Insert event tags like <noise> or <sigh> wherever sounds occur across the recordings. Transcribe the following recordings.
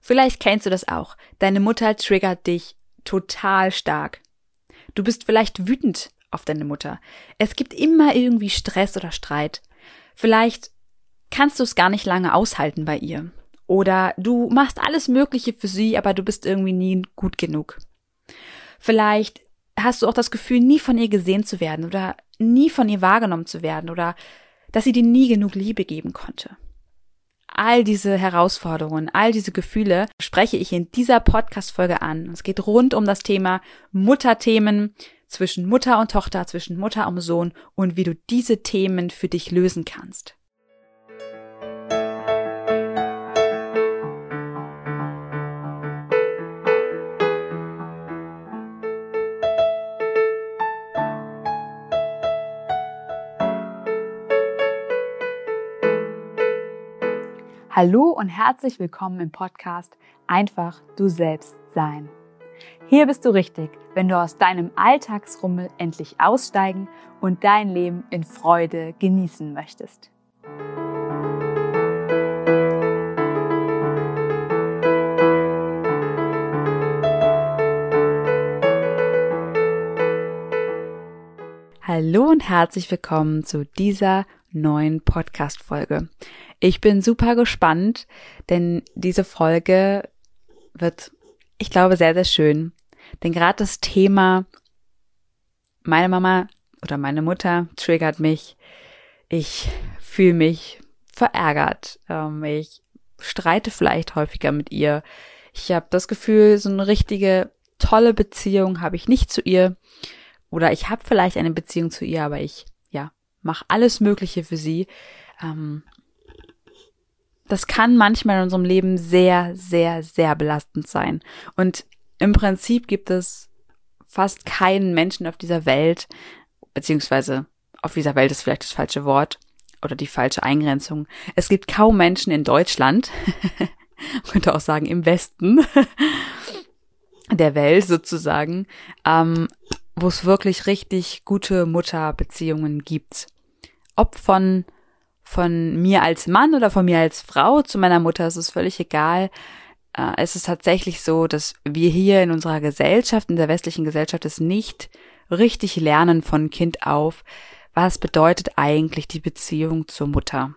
Vielleicht kennst du das auch. Deine Mutter triggert dich total stark. Du bist vielleicht wütend auf deine Mutter. Es gibt immer irgendwie Stress oder Streit. Vielleicht kannst du es gar nicht lange aushalten bei ihr. Oder du machst alles Mögliche für sie, aber du bist irgendwie nie gut genug. Vielleicht hast du auch das Gefühl, nie von ihr gesehen zu werden oder nie von ihr wahrgenommen zu werden oder dass sie dir nie genug Liebe geben konnte. All diese Herausforderungen, all diese Gefühle spreche ich in dieser Podcast-Folge an. Es geht rund um das Thema Mutterthemen zwischen Mutter und Tochter, zwischen Mutter und Sohn und wie du diese Themen für dich lösen kannst. Hallo und herzlich willkommen im Podcast Einfach du selbst sein. Hier bist du richtig, wenn du aus deinem Alltagsrummel endlich aussteigen und dein Leben in Freude genießen möchtest. Hallo und herzlich willkommen zu dieser neuen Podcast-Folge. Ich bin super gespannt, denn diese Folge wird, ich glaube, sehr, sehr schön. Denn gerade das Thema meine Mama oder meine Mutter triggert mich. Ich fühle mich verärgert. Ähm, ich streite vielleicht häufiger mit ihr. Ich habe das Gefühl, so eine richtige tolle Beziehung habe ich nicht zu ihr. Oder ich habe vielleicht eine Beziehung zu ihr, aber ich mach alles Mögliche für sie. Ähm, das kann manchmal in unserem Leben sehr, sehr, sehr belastend sein. Und im Prinzip gibt es fast keinen Menschen auf dieser Welt, beziehungsweise auf dieser Welt ist vielleicht das falsche Wort oder die falsche Eingrenzung. Es gibt kaum Menschen in Deutschland, <laughs> könnte auch sagen im Westen <laughs> der Welt sozusagen, ähm, wo es wirklich richtig gute Mutterbeziehungen gibt ob von, von mir als Mann oder von mir als Frau zu meiner Mutter, es ist völlig egal. Äh, es ist tatsächlich so, dass wir hier in unserer Gesellschaft, in der westlichen Gesellschaft, es nicht richtig lernen von Kind auf, was bedeutet eigentlich die Beziehung zur Mutter.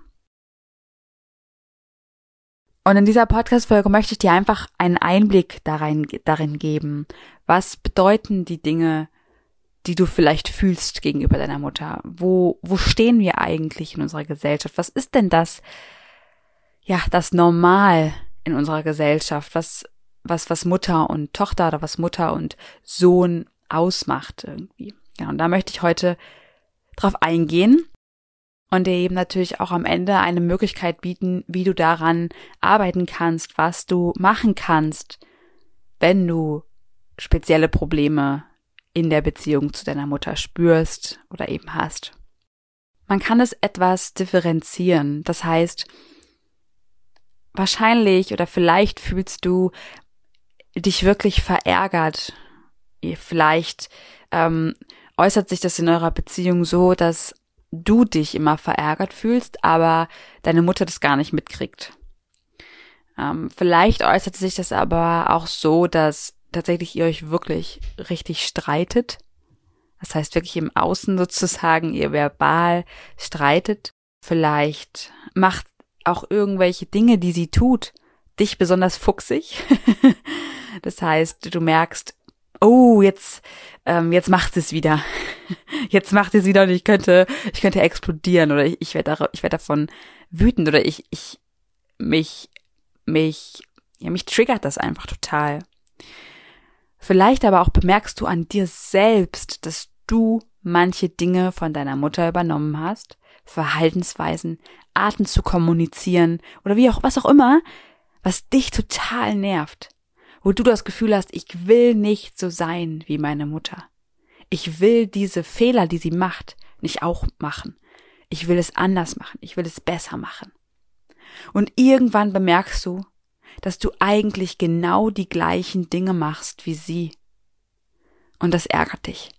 Und in dieser Podcast-Folge möchte ich dir einfach einen Einblick darin, darin geben. Was bedeuten die Dinge, die du vielleicht fühlst gegenüber deiner Mutter? Wo, wo stehen wir eigentlich in unserer Gesellschaft? Was ist denn das, ja, das Normal in unserer Gesellschaft? Was, was, was Mutter und Tochter oder was Mutter und Sohn ausmacht irgendwie? Ja, und da möchte ich heute drauf eingehen und dir eben natürlich auch am Ende eine Möglichkeit bieten, wie du daran arbeiten kannst, was du machen kannst, wenn du spezielle Probleme in der Beziehung zu deiner Mutter spürst oder eben hast. Man kann es etwas differenzieren. Das heißt, wahrscheinlich oder vielleicht fühlst du dich wirklich verärgert. Vielleicht ähm, äußert sich das in eurer Beziehung so, dass du dich immer verärgert fühlst, aber deine Mutter das gar nicht mitkriegt. Ähm, vielleicht äußert sich das aber auch so, dass tatsächlich ihr euch wirklich richtig streitet. Das heißt wirklich im Außen sozusagen, ihr verbal streitet. Vielleicht macht auch irgendwelche Dinge, die sie tut, dich besonders fuchsig. <laughs> das heißt, du merkst, oh, jetzt, ähm, jetzt macht es wieder. <laughs> Jetzt macht es wieder und ich könnte, ich könnte explodieren oder ich, ich werde ich werd davon wütend oder ich, ich, mich, mich, ja, mich triggert das einfach total. Vielleicht aber auch bemerkst du an dir selbst, dass du manche Dinge von deiner Mutter übernommen hast, Verhaltensweisen, Arten zu kommunizieren oder wie auch was auch immer, was dich total nervt, wo du das Gefühl hast, ich will nicht so sein wie meine Mutter. Ich will diese Fehler, die sie macht, nicht auch machen. Ich will es anders machen. Ich will es besser machen. Und irgendwann bemerkst du, dass du eigentlich genau die gleichen Dinge machst wie sie. Und das ärgert dich.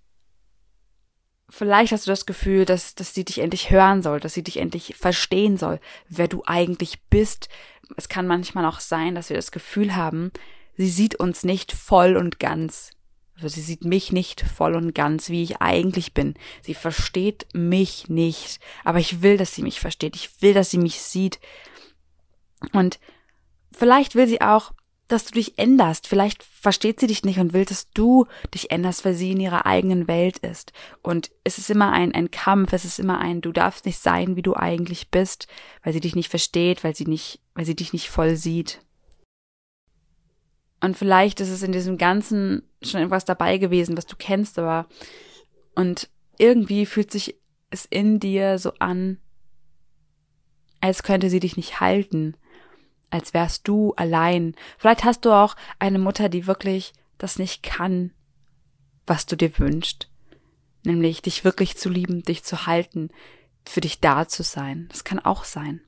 vielleicht hast du das Gefühl, dass, dass sie dich endlich hören soll, dass sie dich endlich verstehen soll, wer du eigentlich bist. Es kann manchmal auch sein, dass wir das Gefühl haben, sie sieht uns nicht voll und ganz. Also sie sieht mich nicht voll und ganz, wie ich eigentlich bin. Sie versteht mich nicht. Aber ich will, dass sie mich versteht. Ich will, dass sie mich sieht. Und vielleicht will sie auch, dass du dich änderst. Vielleicht versteht sie dich nicht und will, dass du dich änderst, weil sie in ihrer eigenen Welt ist. Und es ist immer ein, ein Kampf, es ist immer ein, du darfst nicht sein, wie du eigentlich bist, weil sie dich nicht versteht, weil sie nicht, weil sie dich nicht voll sieht. Und vielleicht ist es in diesem Ganzen schon irgendwas dabei gewesen, was du kennst, aber und irgendwie fühlt sich es in dir so an, als könnte sie dich nicht halten, als wärst du allein. Vielleicht hast du auch eine Mutter, die wirklich das nicht kann, was du dir wünschst. Nämlich dich wirklich zu lieben, dich zu halten, für dich da zu sein. Das kann auch sein.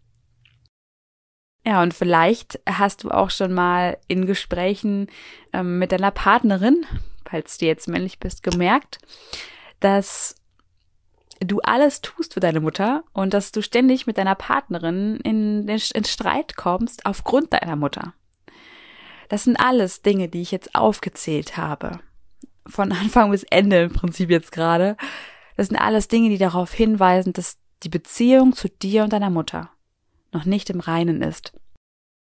Ja, und vielleicht hast du auch schon mal in Gesprächen ähm, mit deiner Partnerin, falls du jetzt männlich bist, gemerkt, dass du alles tust für deine Mutter und dass du ständig mit deiner Partnerin in, in, in Streit kommst aufgrund deiner Mutter. Das sind alles Dinge, die ich jetzt aufgezählt habe. Von <laughs> Anfang bis Ende im Prinzip jetzt gerade. Das sind alles Dinge, die darauf hinweisen, dass die Beziehung zu dir und deiner Mutter noch nicht im Reinen ist.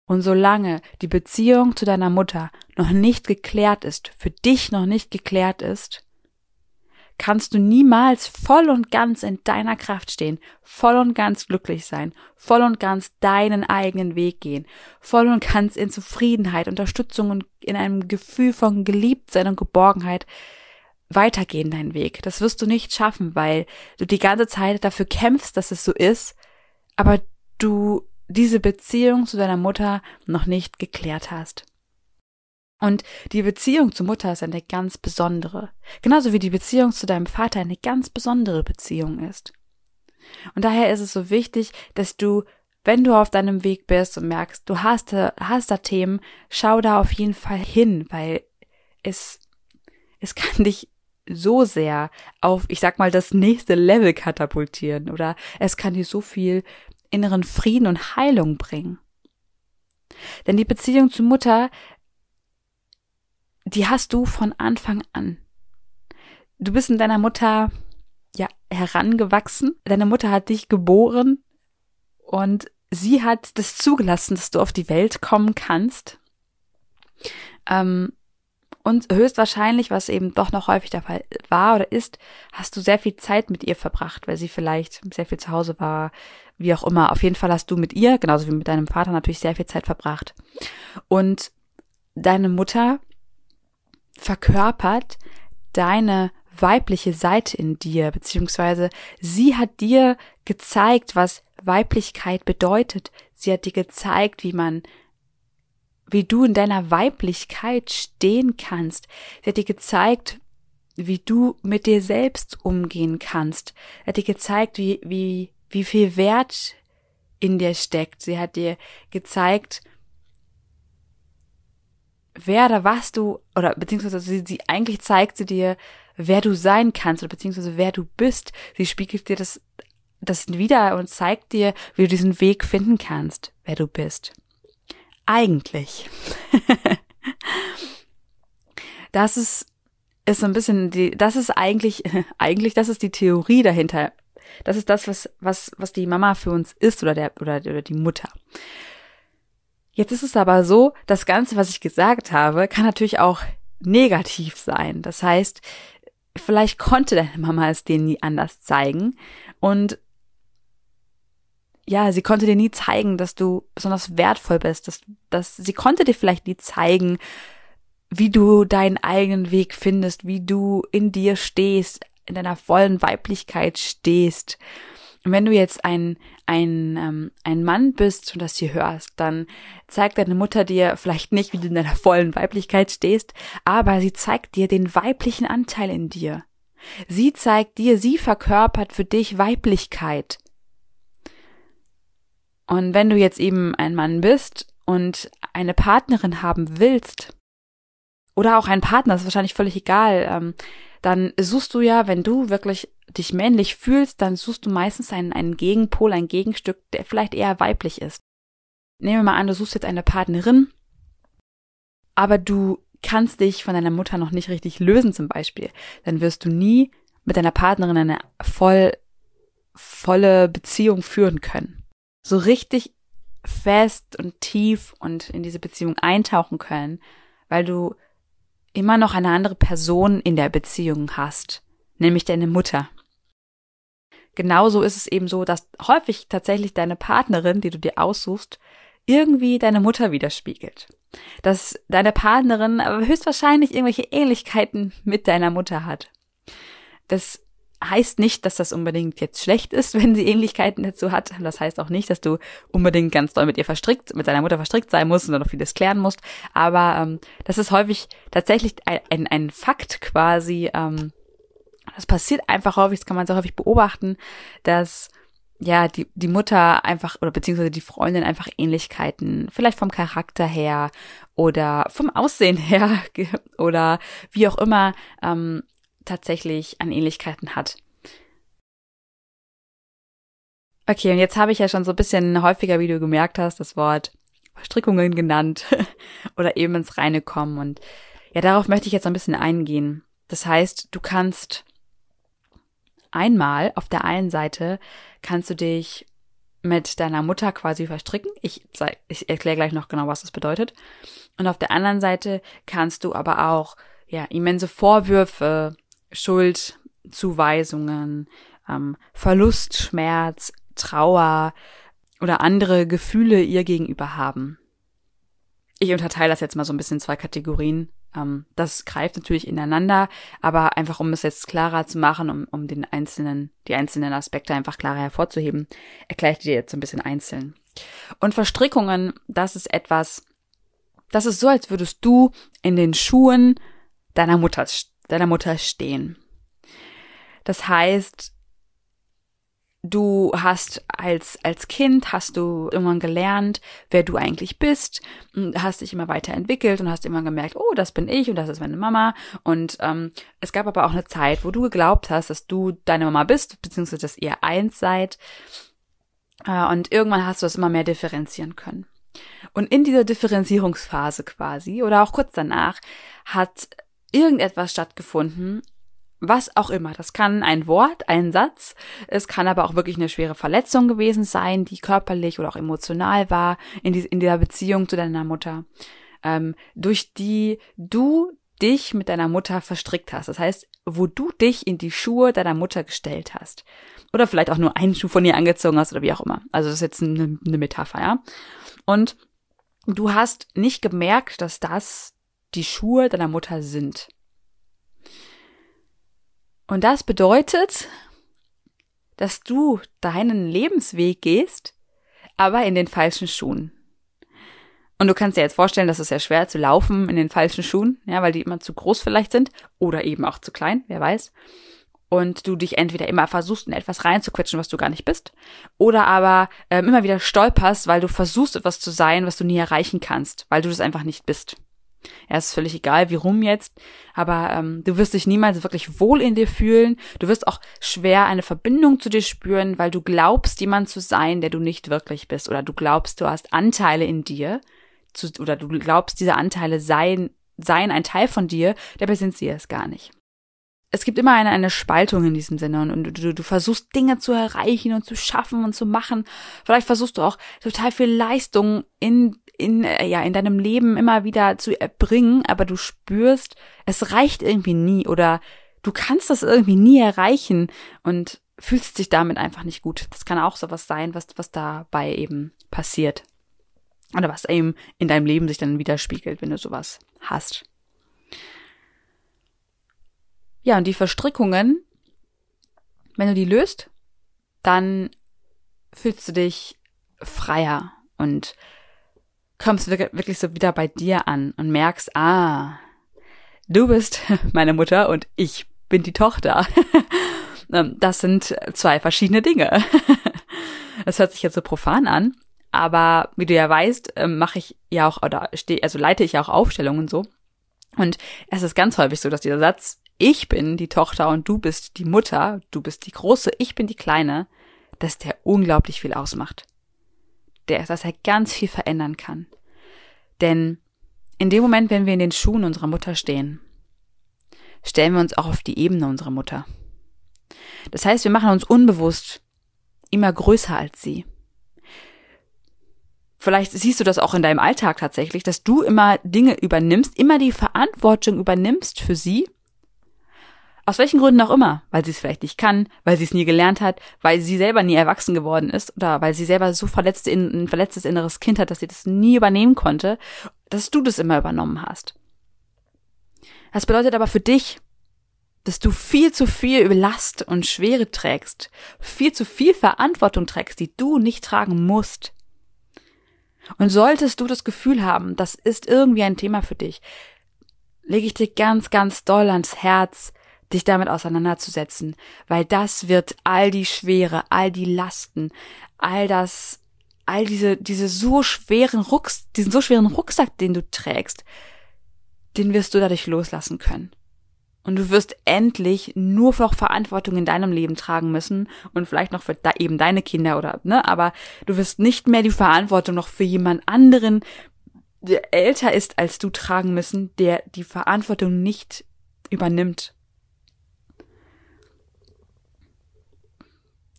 Und solange die Beziehung zu deiner Mutter noch nicht geklärt ist, für dich noch nicht geklärt ist, kannst du niemals voll und ganz in deiner Kraft stehen, voll und ganz glücklich sein, voll und ganz deinen eigenen Weg gehen, voll und ganz in Zufriedenheit, Unterstützung und in einem Gefühl von Geliebtsein und Geborgenheit weitergehen deinen Weg. Das wirst du nicht schaffen, weil du die ganze Zeit dafür kämpfst, dass es so ist, aber du diese Beziehung zu deiner Mutter noch nicht geklärt hast. Und die Beziehung zur Mutter ist eine ganz besondere. Genauso wie die Beziehung zu deinem Vater eine ganz besondere Beziehung ist. Und daher ist es so wichtig, dass du, wenn du auf deinem Weg bist und merkst, du hast, hast da Themen, schau da auf jeden Fall hin, weil es, es kann dich so sehr auf, ich sag mal, das nächste Level katapultieren oder es kann dir so viel inneren Frieden und Heilung bringen. Denn die Beziehung zur Mutter die hast du von Anfang an. Du bist in deiner Mutter ja herangewachsen. Deine Mutter hat dich geboren und sie hat das zugelassen, dass du auf die Welt kommen kannst. Ähm, und höchstwahrscheinlich, was eben doch noch häufig der Fall war oder ist, hast du sehr viel Zeit mit ihr verbracht, weil sie vielleicht sehr viel zu Hause war, wie auch immer. Auf jeden Fall hast du mit ihr, genauso wie mit deinem Vater, natürlich sehr viel Zeit verbracht. Und deine Mutter verkörpert deine weibliche Seite in dir, beziehungsweise sie hat dir gezeigt, was Weiblichkeit bedeutet. Sie hat dir gezeigt, wie man, wie du in deiner Weiblichkeit stehen kannst. Sie hat dir gezeigt, wie du mit dir selbst umgehen kannst. Sie hat dir gezeigt, wie, wie, wie viel Wert in dir steckt. Sie hat dir gezeigt, wer oder was du, oder beziehungsweise sie, sie eigentlich zeigt sie dir, wer du sein kannst oder beziehungsweise wer du bist. Sie spiegelt dir das, das wieder und zeigt dir, wie du diesen Weg finden kannst, wer du bist. Eigentlich. <laughs> das ist, ist so ein bisschen die, das ist eigentlich, <laughs> eigentlich, das ist die Theorie dahinter. Das ist das, was, was, was die Mama für uns ist oder der, oder, oder die Mutter. Jetzt ist es aber so, das Ganze, was ich gesagt habe, kann natürlich auch negativ sein. Das heißt, vielleicht konnte deine Mama es dir nie anders zeigen und ja, sie konnte dir nie zeigen, dass du besonders wertvoll bist, dass, dass sie konnte dir vielleicht nie zeigen, wie du deinen eigenen Weg findest, wie du in dir stehst, in deiner vollen Weiblichkeit stehst. Und wenn du jetzt ein, ein, ähm, ein Mann bist und das hier hörst, dann zeigt deine Mutter dir vielleicht nicht, wie du in deiner vollen Weiblichkeit stehst, aber sie zeigt dir den weiblichen Anteil in dir. Sie zeigt dir, sie verkörpert für dich Weiblichkeit. Und wenn du jetzt eben ein Mann bist und eine Partnerin haben willst, oder auch ein Partner, ist wahrscheinlich völlig egal, ähm, dann suchst du ja, wenn du wirklich dich männlich fühlst, dann suchst du meistens einen, einen Gegenpol, ein Gegenstück, der vielleicht eher weiblich ist. Nehmen wir mal an, du suchst jetzt eine Partnerin, aber du kannst dich von deiner Mutter noch nicht richtig lösen zum Beispiel. Dann wirst du nie mit deiner Partnerin eine voll, volle Beziehung führen können. So richtig fest und tief und in diese Beziehung eintauchen können, weil du immer noch eine andere Person in der Beziehung hast, nämlich deine Mutter. Genauso ist es eben so, dass häufig tatsächlich deine Partnerin, die du dir aussuchst, irgendwie deine Mutter widerspiegelt. Dass deine Partnerin aber höchstwahrscheinlich irgendwelche Ähnlichkeiten mit deiner Mutter hat. Das heißt nicht, dass das unbedingt jetzt schlecht ist, <laughs> wenn sie Ähnlichkeiten dazu hat. Das heißt auch nicht, dass du unbedingt ganz doll mit ihr verstrickt, mit deiner Mutter verstrickt sein musst und dann noch vieles klären musst. Aber ähm, das ist häufig tatsächlich ein, ein, ein Fakt quasi. Ähm, das passiert einfach häufig, das kann man sehr häufig beobachten, dass ja, die, die Mutter einfach oder beziehungsweise die Freundin einfach Ähnlichkeiten, vielleicht vom Charakter her oder vom Aussehen her <laughs> oder wie auch immer ähm, tatsächlich an Ähnlichkeiten hat. Okay, und jetzt habe ich ja schon so ein bisschen häufiger, wie du gemerkt hast, das Wort Verstrickungen genannt <laughs> oder eben ins Reine kommen. Und ja, darauf möchte ich jetzt ein bisschen eingehen. Das heißt, du kannst einmal auf der einen Seite kannst du dich mit deiner Mutter quasi verstricken. Ich, ich erkläre gleich noch genau, was das bedeutet. Und auf der anderen Seite kannst du aber auch ja immense Vorwürfe, Schuldzuweisungen, ähm, Verlust, Schmerz, Trauer oder andere Gefühle ihr gegenüber haben. Ich unterteile das jetzt mal so ein bisschen in zwei Kategorien. Ähm, das greift natürlich ineinander, aber einfach um es jetzt klarer zu machen, um, um den einzelnen, die einzelnen Aspekte einfach klarer hervorzuheben, erkläre ich dir jetzt so ein bisschen einzeln. Und Verstrickungen, das ist etwas, das ist so, als würdest du in den Schuhen deiner Mutter deiner Mutter stehen. Das heißt, du hast als, als Kind hast du irgendwann gelernt, wer du eigentlich bist, hast dich immer weiterentwickelt und hast immer gemerkt, oh, das bin ich und das ist meine Mama. Und ähm, es gab aber auch eine Zeit, wo du geglaubt hast, dass du deine Mama bist, beziehungsweise dass ihr eins seid. Äh, und irgendwann hast du das immer mehr differenzieren können. Und in dieser Differenzierungsphase quasi oder auch kurz danach hat irgendetwas stattgefunden, was auch immer. Das kann ein Wort, ein Satz, es kann aber auch wirklich eine schwere Verletzung gewesen sein, die körperlich oder auch emotional war in, die, in dieser Beziehung zu deiner Mutter, ähm, durch die du dich mit deiner Mutter verstrickt hast. Das heißt, wo du dich in die Schuhe deiner Mutter gestellt hast. Oder vielleicht auch nur einen Schuh von ihr angezogen hast oder wie auch immer. Also das ist jetzt eine, eine Metapher, ja. Und du hast nicht gemerkt, dass das die Schuhe deiner Mutter sind. Und das bedeutet, dass du deinen Lebensweg gehst, aber in den falschen Schuhen. Und du kannst dir jetzt vorstellen, dass es sehr schwer zu laufen in den falschen Schuhen, ja, weil die immer zu groß vielleicht sind oder eben auch zu klein, wer weiß. Und du dich entweder immer versuchst, in etwas reinzuquetschen, was du gar nicht bist, oder aber ähm, immer wieder stolperst, weil du versuchst, etwas zu sein, was du nie erreichen kannst, weil du das einfach nicht bist. Ja, ist völlig egal, wie rum jetzt, aber ähm, du wirst dich niemals wirklich wohl in dir fühlen. Du wirst auch schwer eine Verbindung zu dir spüren, weil du glaubst, jemand zu sein, der du nicht wirklich bist, oder du glaubst, du hast Anteile in dir, zu, oder du glaubst, diese Anteile seien, seien ein Teil von dir, dabei sind sie es gar nicht es gibt immer eine, eine Spaltung in diesem Sinne und, und du, du versuchst Dinge zu erreichen und zu schaffen und zu machen. Vielleicht versuchst du auch total viel Leistung in in, äh, ja, in deinem Leben immer wieder zu erbringen, aber du spürst, es reicht irgendwie nie oder du kannst das irgendwie nie erreichen und fühlst dich damit einfach nicht gut. Das kann auch sowas sein, was, was dabei eben passiert. Oder was eben in deinem Leben sich dann widerspiegelt, wenn du sowas hast. Ja, und die Verstrickungen, wenn du die löst, dann fühlst du dich freier und kommst wirklich so wieder bei dir an und merkst, ah, du bist <laughs> meine Mutter und ich bin die Tochter. <laughs> Ähm, das sind zwei verschiedene Dinge. <laughs> Das hört sich jetzt so profan an, aber wie du ja weißt, ähm, mache ich ja auch oder stehe, also leite ich ja auch Aufstellungen so. Und es ist ganz häufig so, dass dieser Satz ich bin die Tochter und du bist die Mutter, du bist die Große, ich bin die Kleine, dass der unglaublich viel ausmacht. Der, dass er ganz viel verändern kann. Denn in dem Moment, wenn wir in den Schuhen unserer Mutter stehen, stellen wir uns auch auf die Ebene unserer Mutter. Das heißt, wir machen uns unbewusst immer größer als sie. Vielleicht siehst du das auch in deinem Alltag tatsächlich, dass du immer Dinge übernimmst, immer die Verantwortung übernimmst für sie. Aus welchen Gründen auch immer, weil sie es vielleicht nicht kann, weil sie es nie gelernt hat, weil sie selber nie erwachsen geworden ist oder weil sie selber so verletzte, ein verletztes inneres Kind hat, dass sie das nie übernehmen konnte, dass du das immer übernommen hast. Das bedeutet aber für dich, dass du viel zu viel Last und Schwere trägst, viel zu viel Verantwortung trägst, die du nicht tragen musst. Und solltest du das Gefühl haben, das ist irgendwie ein Thema für dich, lege ich dir ganz, ganz doll ans Herz, dich damit auseinanderzusetzen, weil das wird all die Schwere, all die Lasten, all das, all diese, diese so schweren Rucks, diesen so schweren Rucksack, den du trägst, den wirst du dadurch loslassen können. Und du wirst endlich nur noch Verantwortung in deinem Leben tragen müssen und vielleicht noch für da eben deine Kinder oder, ne, aber du wirst nicht mehr die Verantwortung noch für jemand anderen, der älter ist als du tragen müssen, der die Verantwortung nicht übernimmt.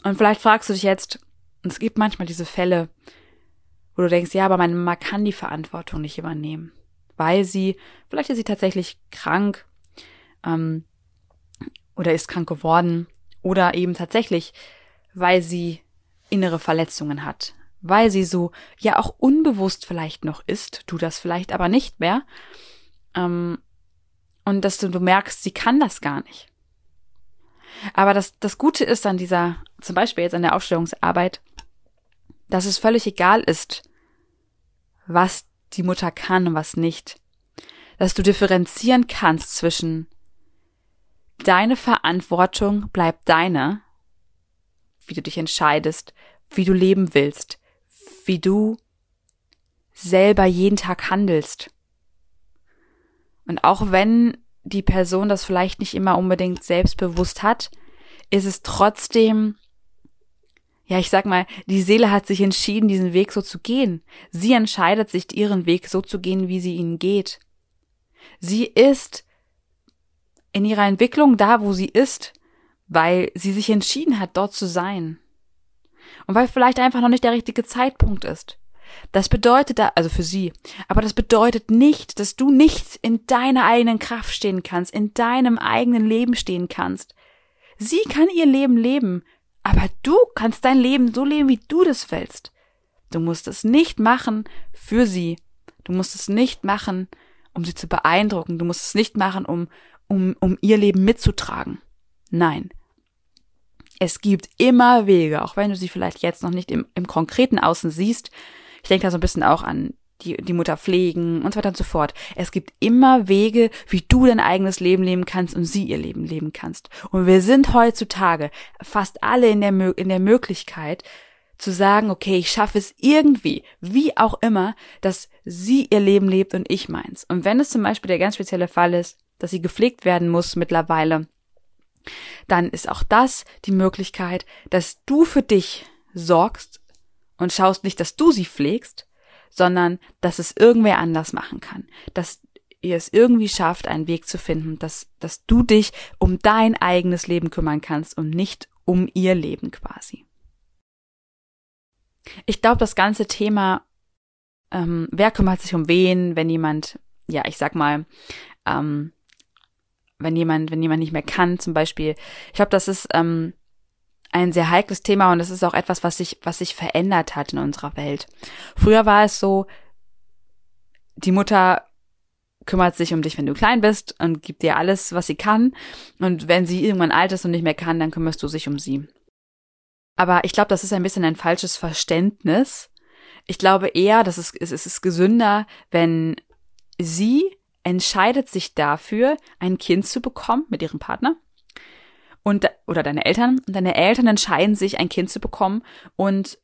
Und vielleicht fragst du dich jetzt, es gibt manchmal diese Fälle, wo du denkst, ja, aber meine Mama kann die Verantwortung nicht übernehmen, weil sie, vielleicht ist sie tatsächlich krank, ähm, oder ist krank geworden oder eben tatsächlich, weil sie innere Verletzungen hat, weil sie so ja auch unbewusst vielleicht noch ist, du das vielleicht aber nicht mehr, ähm, und dass du, du merkst, sie kann das gar nicht. Aber das, das Gute ist an dieser, zum Beispiel jetzt an der Aufstellungsarbeit, dass es völlig egal ist, was die Mutter kann und was nicht. Dass du differenzieren kannst zwischen Deine Verantwortung bleibt deine, wie du dich entscheidest, wie du leben willst, wie du selber jeden Tag handelst. Und auch wenn die Person das vielleicht nicht immer unbedingt selbstbewusst hat, ist es trotzdem, ja, ich sag mal, die Seele hat sich entschieden, diesen Weg so zu gehen. Sie entscheidet sich, ihren Weg so zu gehen, wie sie ihn geht. Sie ist in ihrer Entwicklung da, wo sie ist, weil sie sich entschieden hat, dort zu sein. Und weil vielleicht einfach noch nicht der richtige Zeitpunkt ist. Das bedeutet also für sie, aber das bedeutet nicht, dass du nicht in deiner eigenen Kraft stehen kannst, in deinem eigenen Leben stehen kannst. Sie kann ihr Leben leben, aber du kannst dein Leben so leben, wie du das willst. Du musst es nicht machen für sie. Du musst es nicht machen, um sie zu beeindrucken. Du musst es nicht machen, um, um, um ihr Leben mitzutragen. Nein. Es gibt immer Wege, auch wenn du sie vielleicht jetzt noch nicht im, im konkreten Außen siehst. Ich denke da so ein bisschen auch an die, die Mutter pflegen und so weiter und so fort. Es gibt immer Wege, wie du dein eigenes Leben leben kannst und sie ihr Leben leben kannst. Und wir sind heutzutage fast alle in der, in der Möglichkeit, zu sagen, okay, ich schaffe es irgendwie, wie auch immer, dass sie ihr Leben lebt und ich meins. Und wenn es zum Beispiel der ganz spezielle Fall ist, dass sie gepflegt werden muss mittlerweile, dann ist auch das die Möglichkeit, dass du für dich sorgst und schaust nicht, dass du sie pflegst, sondern dass es irgendwer anders machen kann, dass ihr es irgendwie schafft, einen Weg zu finden, dass, dass du dich um dein eigenes Leben kümmern kannst und nicht um ihr Leben quasi. Ich glaube, das ganze Thema, ähm, wer kümmert sich um wen, wenn jemand, ja, ich sag mal, ähm, wenn jemand, wenn jemand nicht mehr kann, zum Beispiel. Ich glaube, das ist ähm, ein sehr heikles Thema und es ist auch etwas, was sich, was sich verändert hat in unserer Welt. Früher war es so, die Mutter kümmert sich um dich, wenn du klein bist und gibt dir alles, was sie kann. Und wenn sie irgendwann alt ist und nicht mehr kann, dann kümmerst du dich um sie. Aber ich glaube, das ist ein bisschen ein falsches Verständnis. Ich glaube eher, dass es, es ist gesünder, wenn sie entscheidet sich dafür, ein Kind zu bekommen mit ihrem Partner und oder deine Eltern und deine Eltern entscheiden sich, ein Kind zu bekommen und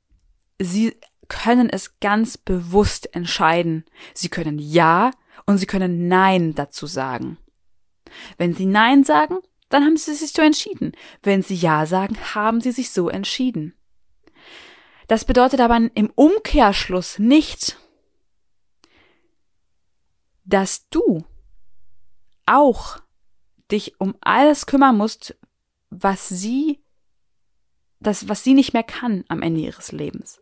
sie können es ganz bewusst entscheiden. Sie können ja und sie können nein dazu sagen. Wenn sie Nein sagen, dann haben sie sich so entschieden. Wenn sie Ja sagen, haben sie sich so entschieden. Das bedeutet aber im Umkehrschluss nicht, dass du auch dich um alles kümmern musst, was sie, das, was sie nicht mehr kann am Ende ihres Lebens.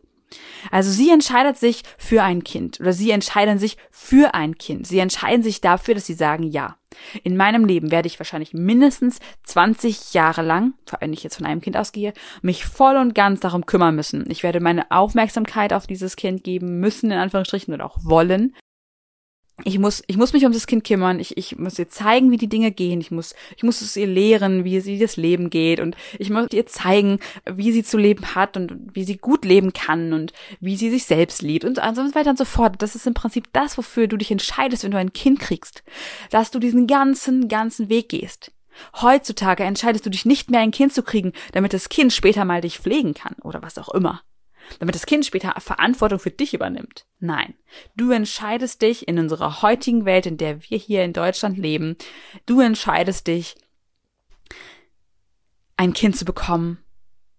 Also sie entscheidet sich für ein Kind oder sie entscheiden sich für ein Kind. Sie entscheiden sich dafür, dass sie sagen, ja. In meinem Leben werde ich wahrscheinlich mindestens 20 Jahre lang, wenn ich jetzt von einem Kind ausgehe, mich voll und ganz darum kümmern müssen. Ich werde meine Aufmerksamkeit auf dieses Kind geben müssen, in Anführungsstrichen, oder auch wollen ich muss, ich muss mich um das Kind kümmern, ich, ich muss ihr zeigen, wie die Dinge gehen, ich muss, ich muss es ihr lehren, wie sie das Leben geht. Und ich muss ihr zeigen, wie sie zu leben hat und wie sie gut leben kann und wie sie sich selbst liebt und so weiter und so fort. Das ist im Prinzip das, wofür du dich entscheidest, wenn du ein Kind kriegst, dass du diesen ganzen, ganzen Weg gehst. Heutzutage entscheidest du dich nicht mehr, ein Kind zu kriegen, damit das Kind später mal dich pflegen kann oder was auch immer damit das Kind später Verantwortung für dich übernimmt. Nein, du entscheidest dich in unserer heutigen Welt, in der wir hier in Deutschland leben, du entscheidest dich, ein Kind zu bekommen,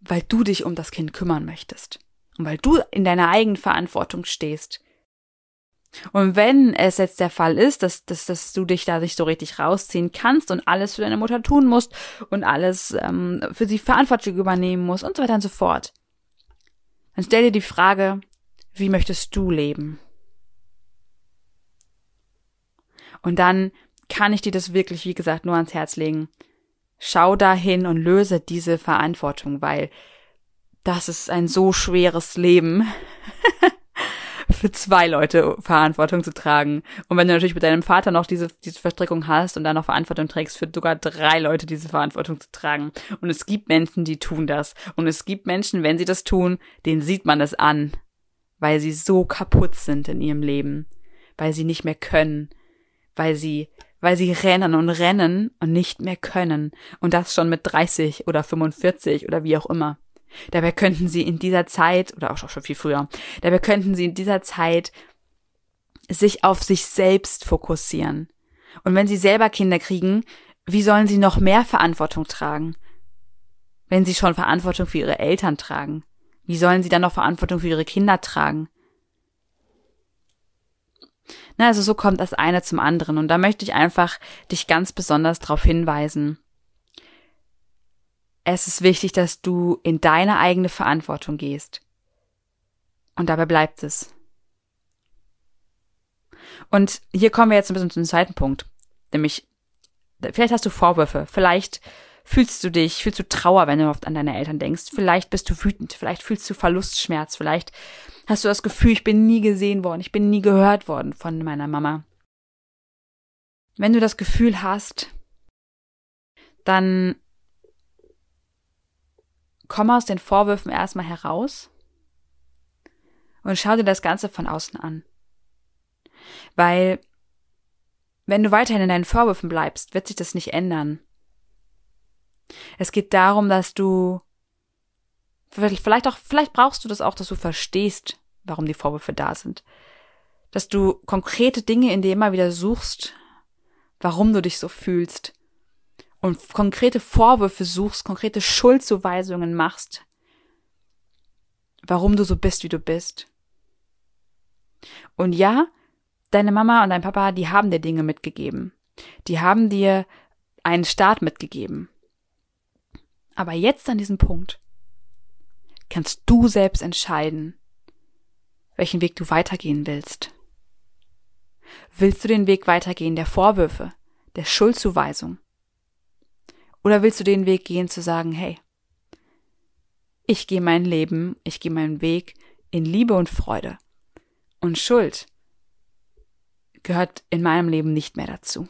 weil du dich um das Kind kümmern möchtest und weil du in deiner eigenen Verantwortung stehst. Und wenn es jetzt der Fall ist, dass, dass, dass du dich da nicht so richtig rausziehen kannst und alles für deine Mutter tun musst und alles ähm, für sie Verantwortung übernehmen musst und so weiter und so fort, dann stell dir die Frage, wie möchtest du leben? Und dann kann ich dir das wirklich, wie gesagt, nur ans Herz legen. Schau dahin und löse diese Verantwortung, weil das ist ein so schweres Leben. <laughs> für zwei Leute Verantwortung zu tragen. Und wenn du natürlich mit deinem Vater noch diese, diese Verstrickung hast und dann noch Verantwortung trägst, für sogar drei Leute diese Verantwortung zu tragen. Und es gibt Menschen, die tun das. Und es gibt Menschen, wenn sie das tun, denen sieht man es an, weil sie so kaputt sind in ihrem Leben, weil sie nicht mehr können, weil sie weil sie rennen und rennen und nicht mehr können. Und das schon mit 30 oder 45 oder wie auch immer. Dabei könnten sie in dieser Zeit, oder auch schon viel früher, dabei könnten sie in dieser Zeit sich auf sich selbst fokussieren. Und wenn sie selber Kinder kriegen, wie sollen sie noch mehr Verantwortung tragen? Wenn sie schon Verantwortung für ihre Eltern tragen, wie sollen sie dann noch Verantwortung für ihre Kinder tragen? Na, also so kommt das eine zum anderen. Und da möchte ich einfach dich ganz besonders darauf hinweisen, es ist wichtig, dass du in deine eigene Verantwortung gehst. Und dabei bleibt es. Und hier kommen wir jetzt ein bisschen zum zweiten Punkt. Nämlich, vielleicht hast du Vorwürfe, vielleicht fühlst du dich, fühlst du Trauer, wenn du oft an deine Eltern denkst, vielleicht bist du wütend, vielleicht fühlst du Verlustschmerz, vielleicht hast du das Gefühl, ich bin nie gesehen worden, ich bin nie gehört worden von meiner Mama. Wenn du das Gefühl hast, dann komm aus den Vorwürfen erstmal heraus und schau dir das Ganze von außen an. Weil, wenn du weiterhin in deinen Vorwürfen bleibst, wird sich das nicht ändern. Es geht darum, dass du, vielleicht auch, vielleicht brauchst du das auch, dass du verstehst, warum die Vorwürfe da sind. Dass du konkrete Dinge in dir immer wieder suchst, warum du dich so fühlst und konkrete Vorwürfe suchst, konkrete Schuldzuweisungen machst, warum du so bist, wie du bist. Und ja, deine Mama und dein Papa, die haben dir Dinge mitgegeben. Die haben dir einen Start mitgegeben. Aber jetzt an diesem Punkt kannst du selbst entscheiden, welchen Weg du weitergehen willst. Willst du den Weg weitergehen der Vorwürfe, der Schuldzuweisung? Oder willst du den Weg gehen zu sagen, hey, ich gehe mein Leben, ich gehe meinen Weg in Liebe und Freude. Und Schuld gehört in meinem Leben nicht mehr dazu.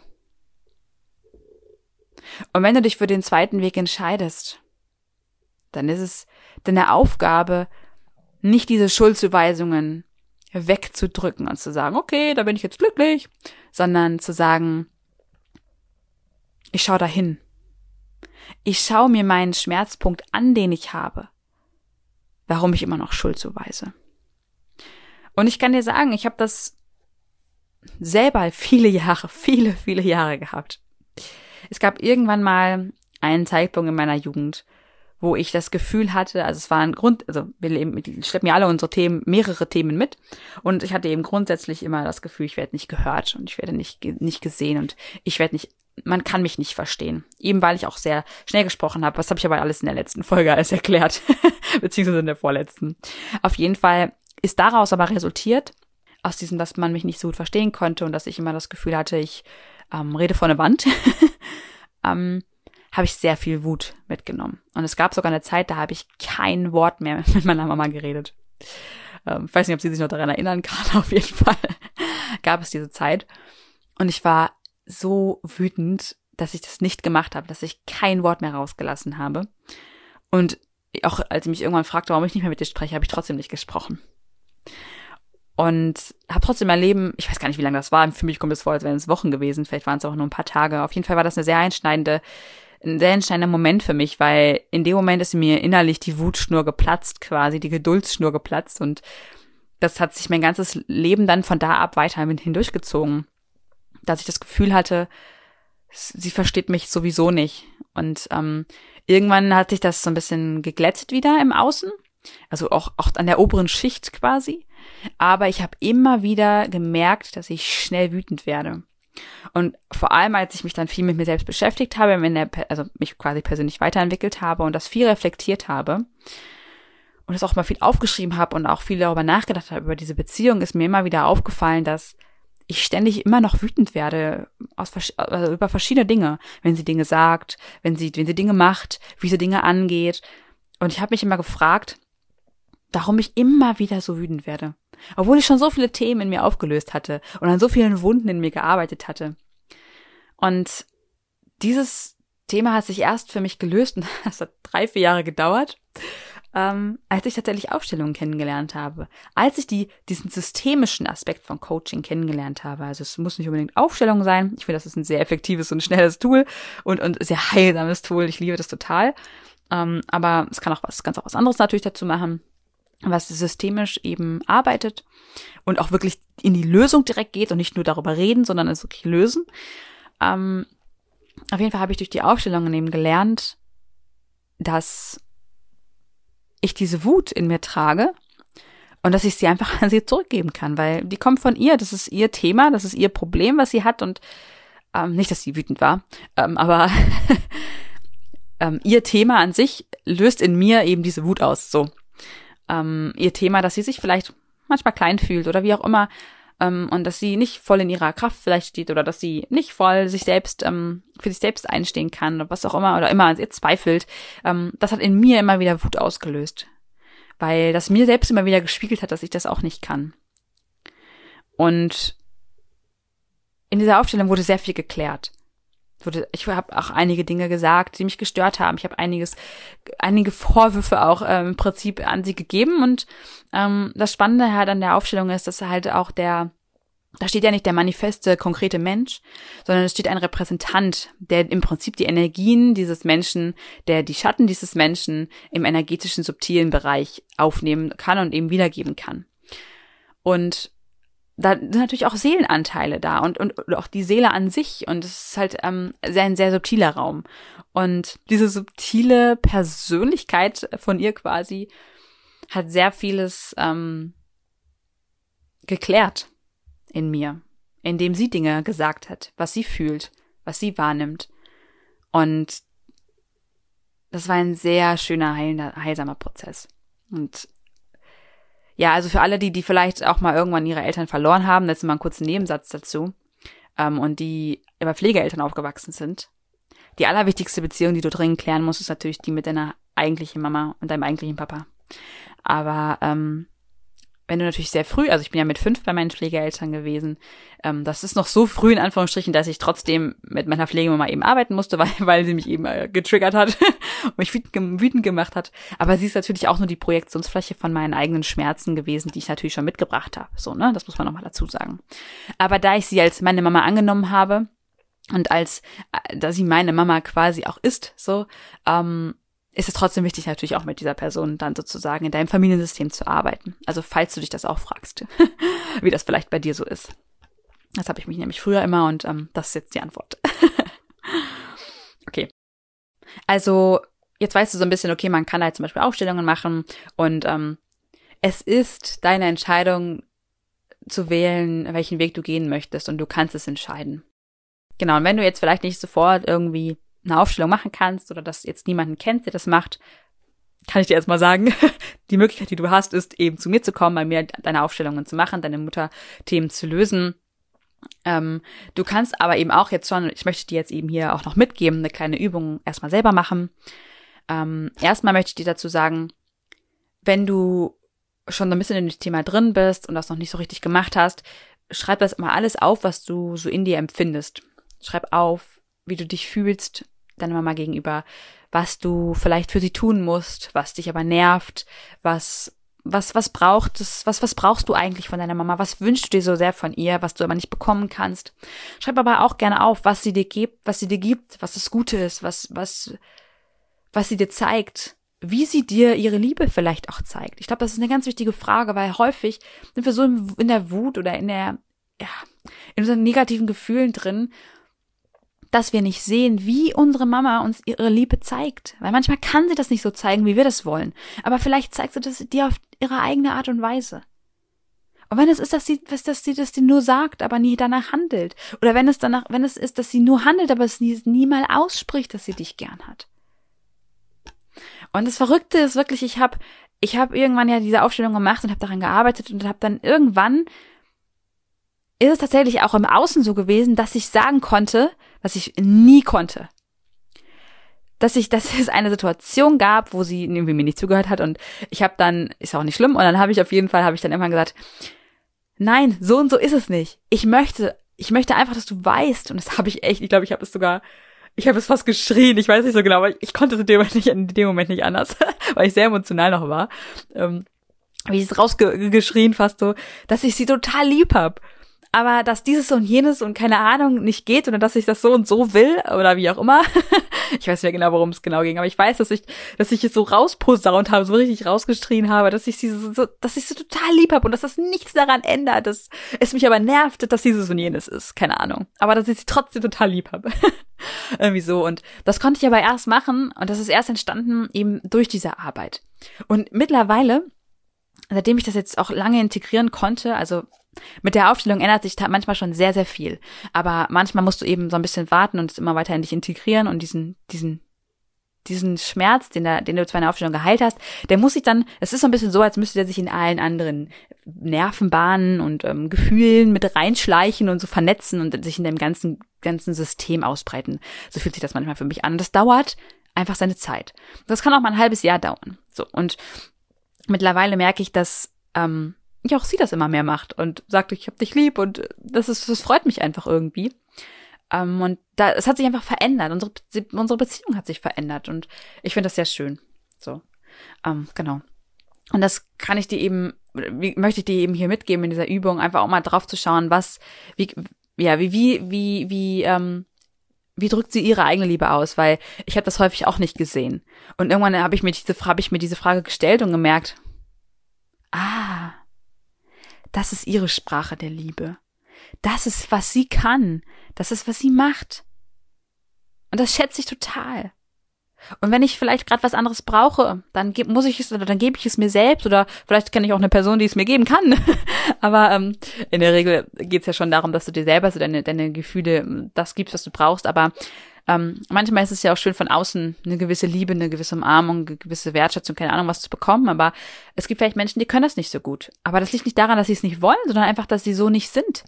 Und wenn du dich für den zweiten Weg entscheidest, dann ist es deine Aufgabe, nicht diese Schuldzuweisungen wegzudrücken und zu sagen, okay, da bin ich jetzt glücklich, sondern zu sagen, ich schau dahin ich schaue mir meinen Schmerzpunkt an, den ich habe, warum ich immer noch Schuld zuweise. Und ich kann dir sagen, ich habe das selber viele Jahre, viele, viele Jahre gehabt. es gab irgendwann mal einen Zeitpunkt in meiner Jugend, wo ich das Gefühl hatte, also es war ein Grund, also wir leben, schleppen ja alle unsere Themen, mehrere Themen mit. Und ich hatte eben grundsätzlich immer das Gefühl, ich werde nicht gehört und ich werde nicht, nicht gesehen und ich werde nicht, man kann mich nicht verstehen. Eben weil ich auch sehr schnell gesprochen habe. Das habe ich aber alles in der letzten Folge alles erklärt. <laughs> Beziehungsweise in der vorletzten. Auf jeden Fall ist daraus aber resultiert, aus diesem, dass man mich nicht so gut verstehen konnte und dass ich immer das Gefühl hatte, ich ähm, rede vor eine Wand. <laughs> ähm, habe ich sehr viel Wut mitgenommen. Und es gab sogar eine Zeit, da habe ich kein Wort mehr <laughs> mit meiner Mama geredet. Ähm, ich weiß nicht, ob sie sich noch daran erinnern kann. Auf jeden Fall gab es diese Zeit. Und ich war so wütend, dass ich das nicht gemacht habe, dass ich kein Wort mehr rausgelassen habe. Und auch als sie mich irgendwann fragte, warum ich nicht mehr mit dir spreche, habe ich trotzdem nicht gesprochen. Und habe trotzdem mein Leben, ich weiß gar nicht, wie lange das war, für mich kommt es vor, als wären es Wochen gewesen, vielleicht waren es auch nur ein paar Tage. Auf jeden Fall war das eine sehr einschneidende ein sehr entscheidender Moment für mich, weil in dem Moment ist mir innerlich die Wutschnur geplatzt, quasi die Geduldsschnur geplatzt und das hat sich mein ganzes Leben dann von da ab weiter hindurchgezogen, dass ich das Gefühl hatte, sie versteht mich sowieso nicht. Und ähm, irgendwann hat sich das so ein bisschen geglättet wieder im Außen, also auch, auch an der oberen Schicht quasi, aber ich habe immer wieder gemerkt, dass ich schnell wütend werde. Und vor allem, als ich mich dann viel mit mir selbst beschäftigt habe, der, also mich quasi persönlich weiterentwickelt habe und das viel reflektiert habe und das auch mal viel aufgeschrieben habe und auch viel darüber nachgedacht habe, über diese Beziehung, ist mir immer wieder aufgefallen, dass ich ständig immer noch wütend werde aus, also über verschiedene Dinge, wenn sie Dinge sagt, wenn sie, wenn sie Dinge macht, wie sie Dinge angeht. Und ich habe mich immer gefragt, warum ich immer wieder so wütend werde. Obwohl ich schon so viele Themen in mir aufgelöst hatte und an so vielen Wunden in mir gearbeitet hatte. Und dieses Thema hat sich erst für mich gelöst <laughs> und das hat drei, vier Jahre gedauert, ähm, als ich tatsächlich Aufstellungen kennengelernt habe. Als ich die, diesen systemischen Aspekt von Coaching kennengelernt habe. Also es muss nicht unbedingt Aufstellung sein. Ich finde, das ist ein sehr effektives und schnelles Tool und, und sehr heilsames Tool. Ich liebe das total. Ähm, aber es kann auch was, ganz auch was anderes natürlich dazu machen was systemisch eben arbeitet und auch wirklich in die Lösung direkt geht und nicht nur darüber reden, sondern es wirklich lösen. Ähm, auf jeden Fall habe ich durch die Aufstellungen eben gelernt, dass ich diese Wut in mir trage und dass ich sie einfach <laughs> an sie zurückgeben kann, weil die kommt von ihr, das ist ihr Thema, das ist ihr Problem, was sie hat und ähm, nicht, dass sie wütend war, ähm, aber <laughs> ähm, ihr Thema an sich löst in mir eben diese Wut aus, so. Ähm, ihr Thema, dass sie sich vielleicht manchmal klein fühlt oder wie auch immer ähm, und dass sie nicht voll in ihrer Kraft vielleicht steht oder dass sie nicht voll sich selbst ähm, für sich selbst einstehen kann oder was auch immer oder immer an ihr zweifelt. Ähm, das hat in mir immer wieder Wut ausgelöst, weil das mir selbst immer wieder gespiegelt hat, dass ich das auch nicht kann. Und in dieser Aufstellung wurde sehr viel geklärt wurde, ich habe auch einige Dinge gesagt, die mich gestört haben. Ich habe einiges, einige Vorwürfe auch ähm, im Prinzip an sie gegeben. Und ähm, das Spannende halt an der Aufstellung ist, dass halt auch der, da steht ja nicht der manifeste, konkrete Mensch, sondern es steht ein Repräsentant, der im Prinzip die Energien dieses Menschen, der die Schatten dieses Menschen im energetischen, subtilen Bereich aufnehmen kann und eben wiedergeben kann. Und da sind natürlich auch Seelenanteile da und, und, und auch die Seele an sich. Und es ist halt ähm, sehr, ein sehr subtiler Raum. Und diese subtile Persönlichkeit von ihr quasi hat sehr vieles ähm, geklärt in mir, indem sie Dinge gesagt hat, was sie fühlt, was sie wahrnimmt. Und das war ein sehr schöner, heilender, heilsamer Prozess. Und ja, also für alle, die, die vielleicht auch mal irgendwann ihre Eltern verloren haben, jetzt mal einen kurzen Nebensatz dazu, ähm, und die über Pflegeeltern aufgewachsen sind. Die allerwichtigste Beziehung, die du dringend klären musst, ist natürlich die mit deiner eigentlichen Mama und deinem eigentlichen Papa. Aber ähm, wenn du natürlich sehr früh, also ich bin ja mit fünf bei meinen Pflegeeltern gewesen, ähm, das ist noch so früh in Anführungsstrichen, dass ich trotzdem mit meiner Pflegemama eben arbeiten musste, weil, <laughs> weil sie mich eben äh, getriggert hat <laughs> und mich wütend, gemacht hat. Aber sie ist natürlich auch nur die Projektionsfläche von meinen eigenen Schmerzen gewesen, die ich natürlich schon mitgebracht habe. So, ne, das muss man nochmal dazu sagen. Aber da ich sie als meine Mama angenommen habe, und als äh, da sie meine Mama quasi auch ist, so ähm, ist es trotzdem wichtig, natürlich auch mit dieser Person dann sozusagen in deinem Familiensystem zu arbeiten. Also falls du dich das auch fragst, <laughs> wie das vielleicht bei dir so ist. Das habe ich mich nämlich früher immer und ähm, das ist jetzt die Antwort. <laughs> Also jetzt weißt du so ein bisschen, okay, man kann halt zum Beispiel Aufstellungen machen und ähm, es ist deine Entscheidung zu wählen, welchen Weg du gehen möchtest und du kannst es entscheiden. Genau, und wenn du jetzt vielleicht nicht sofort irgendwie eine Aufstellung machen kannst oder dass jetzt niemanden kennst, der das macht, kann ich dir erstmal sagen, <laughs> die Möglichkeit, die du hast, ist eben zu mir zu kommen, bei mir deine Aufstellungen zu machen, deine Mutterthemen zu lösen. Ähm, du kannst aber eben auch jetzt schon, ich möchte dir jetzt eben hier auch noch mitgeben, eine kleine Übung erstmal selber machen. Ähm, erstmal möchte ich dir dazu sagen, wenn du schon ein bisschen in dem Thema drin bist und das noch nicht so richtig gemacht hast, schreib das mal alles auf, was du so in dir empfindest. Schreib auf, wie du dich fühlst, deiner Mama gegenüber, was du vielleicht für sie tun musst, was dich aber nervt, was was was braucht es, was was brauchst du eigentlich von deiner Mama? Was wünschst du dir so sehr von ihr, was du aber nicht bekommen kannst? Schreib aber auch gerne auf, was sie dir gibt, was sie dir gibt, was das Gute ist, was was was sie dir zeigt, wie sie dir ihre Liebe vielleicht auch zeigt. Ich glaube, das ist eine ganz wichtige Frage, weil häufig sind wir so in der Wut oder in der ja, in unseren negativen Gefühlen drin dass wir nicht sehen, wie unsere Mama uns ihre Liebe zeigt. Weil manchmal kann sie das nicht so zeigen, wie wir das wollen. Aber vielleicht zeigt sie das dir auf ihre eigene Art und Weise. Und wenn es ist, dass sie, dass sie das dir nur sagt, aber nie danach handelt. Oder wenn es danach, wenn es ist, dass sie nur handelt, aber es nie, nie mal ausspricht, dass sie dich gern hat. Und das Verrückte ist wirklich, ich habe ich hab irgendwann ja diese Aufstellung gemacht und habe daran gearbeitet und habe dann irgendwann ist es tatsächlich auch im Außen so gewesen, dass ich sagen konnte, was ich nie konnte. Dass ich, <laughs> dass es eine Situation gab, wo sie irgendwie mir nicht zugehört hat und ich habe dann, ist auch nicht schlimm, und dann habe ich auf jeden Fall, habe ich dann immer gesagt, nein, so und so ist es nicht. Ich möchte, ich möchte einfach, dass du weißt, und das habe ich echt, ich glaube, ich habe es sogar, ich habe es fast geschrien, ich weiß nicht so genau, aber ich konnte es in dem Moment nicht, in dem Moment nicht anders, <laughs> weil ich sehr emotional noch war. Ähm, wie ich es rausgeschrien fast so, dass ich sie total lieb hab aber dass dieses und jenes und keine Ahnung nicht geht oder dass ich das so und so will oder wie auch immer. <laughs> ich weiß nicht genau, worum es genau ging, aber ich weiß, dass ich, dass ich es so rausposaunt habe, so richtig rausgestrien habe, dass ich sie so, dass ich sie total lieb habe und dass das nichts daran ändert, dass es mich aber nervt, dass dieses und jenes ist, keine Ahnung. Aber dass ich sie trotzdem total lieb habe. <laughs> Irgendwie so. Und das konnte ich aber erst machen und das ist erst entstanden eben durch diese Arbeit. Und mittlerweile seitdem ich das jetzt auch lange integrieren konnte, also mit der Aufstellung ändert sich manchmal schon sehr, sehr viel. Aber manchmal musst du eben so ein bisschen warten und es immer weiter in dich integrieren und diesen, diesen, diesen Schmerz, den, der, den du zwar in der Aufstellung geheilt hast, der muss sich dann, es ist so ein bisschen so, als müsste der sich in allen anderen Nervenbahnen und ähm, Gefühlen mit reinschleichen und so vernetzen und sich in dem ganzen, ganzen System ausbreiten. So fühlt sich das manchmal für mich an. Das dauert einfach seine Zeit. Das kann auch mal ein halbes Jahr dauern. So, und mittlerweile merke ich, dass ähm, ja auch sie das immer mehr macht und sagt, ich hab dich lieb und das ist, das freut mich einfach irgendwie. Ähm, und da, es hat sich einfach verändert. Unsere, unsere Beziehung hat sich verändert und ich finde das sehr schön. So, ähm, genau. Und das kann ich dir eben, wie, möchte ich dir eben hier mitgeben in dieser Übung, einfach auch mal drauf zu schauen, was, wie, ja, wie, wie, wie, wie, ähm, wie drückt sie ihre eigene Liebe aus? Weil ich habe das häufig auch nicht gesehen. Und irgendwann habe ich mir diese, habe ich mir diese Frage gestellt und gemerkt, ah, das ist ihre Sprache der Liebe. Das ist, was sie kann. Das ist, was sie macht. Und das schätze ich total. Und wenn ich vielleicht gerade was anderes brauche, dann muss ich es oder dann gebe ich es mir selbst oder vielleicht kenne ich auch eine Person, die es mir geben kann. <laughs> Aber ähm, in der Regel geht es ja schon darum, dass du dir selber so deine, deine Gefühle das gibst, was du brauchst. Aber ähm, manchmal ist es ja auch schön von außen eine gewisse Liebe, eine gewisse Umarmung, eine gewisse Wertschätzung, keine Ahnung, was zu bekommen. Aber es gibt vielleicht Menschen, die können das nicht so gut. Aber das liegt nicht daran, dass sie es nicht wollen, sondern einfach, dass sie so nicht sind.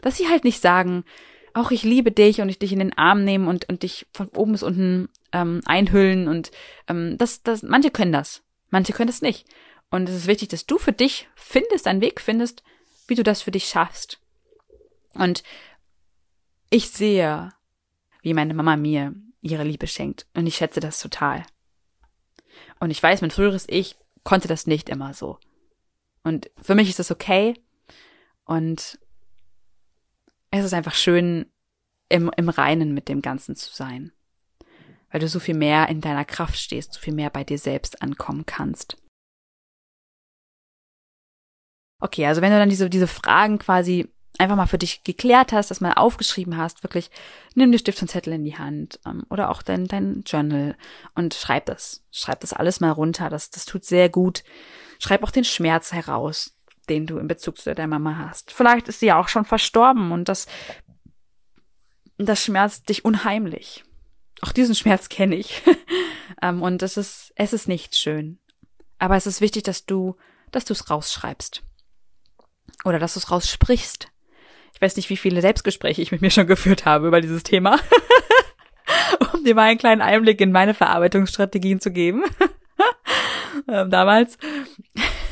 Dass sie halt nicht sagen, auch ich liebe dich und ich dich in den Arm nehmen und, und dich von oben bis unten ähm, einhüllen und ähm, das, das, manche können das, manche können das nicht. Und es ist wichtig, dass du für dich findest, einen Weg findest, wie du das für dich schaffst. Und ich sehe, wie meine Mama mir ihre Liebe schenkt. Und ich schätze das total. Und ich weiß, mein früheres Ich konnte das nicht immer so. Und für mich ist das okay. Und es ist einfach schön, im, im Reinen mit dem Ganzen zu sein. Weil du so viel mehr in deiner Kraft stehst, so viel mehr bei dir selbst ankommen kannst. Okay, also wenn du dann diese, diese Fragen quasi einfach mal für dich geklärt hast, das mal aufgeschrieben hast, wirklich nimm dir Stift und Zettel in die Hand ähm, oder auch dein, dein Journal und schreib das. Schreib das alles mal runter. Das, das tut sehr gut. Schreib auch den Schmerz heraus, den du in Bezug zu deiner Mama hast. Vielleicht ist sie ja auch schon verstorben und das, das schmerzt dich unheimlich. Auch diesen Schmerz kenne ich. <laughs> ähm, und es ist, es ist nicht schön. Aber es ist wichtig, dass du, dass du es rausschreibst. Oder dass du es raussprichst. Ich weiß nicht, wie viele Selbstgespräche ich mit mir schon geführt habe über dieses Thema. <laughs> um dir mal einen kleinen Einblick in meine Verarbeitungsstrategien zu geben. <laughs> ähm, damals.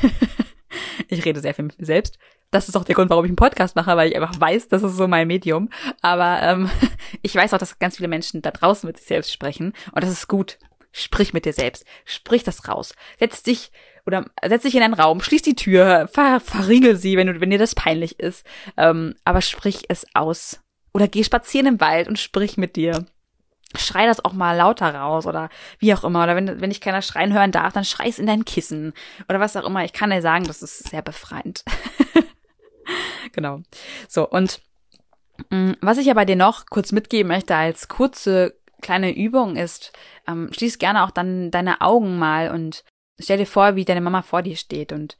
<laughs> ich rede sehr viel mit mir selbst. Das ist auch der Grund, warum ich einen Podcast mache, weil ich einfach weiß, das ist so mein Medium. Aber ähm, ich weiß auch, dass ganz viele Menschen da draußen mit sich selbst sprechen. Und das ist gut. Sprich mit dir selbst. Sprich das raus. Setz dich oder setz dich in einen Raum, schließ die Tür, ver, verriegel sie, wenn du, wenn dir das peinlich ist. Ähm, aber sprich es aus. Oder geh spazieren im Wald und sprich mit dir. Schrei das auch mal lauter raus oder wie auch immer. Oder wenn, wenn ich keiner schreien hören darf, dann schrei es in dein Kissen. Oder was auch immer. Ich kann dir sagen, das ist sehr befreiend. <laughs> genau. So, und mm, was ich aber dir noch kurz mitgeben möchte als kurze kleine Übung ist, ähm, schließ gerne auch dann deine Augen mal und stell dir vor, wie deine Mama vor dir steht und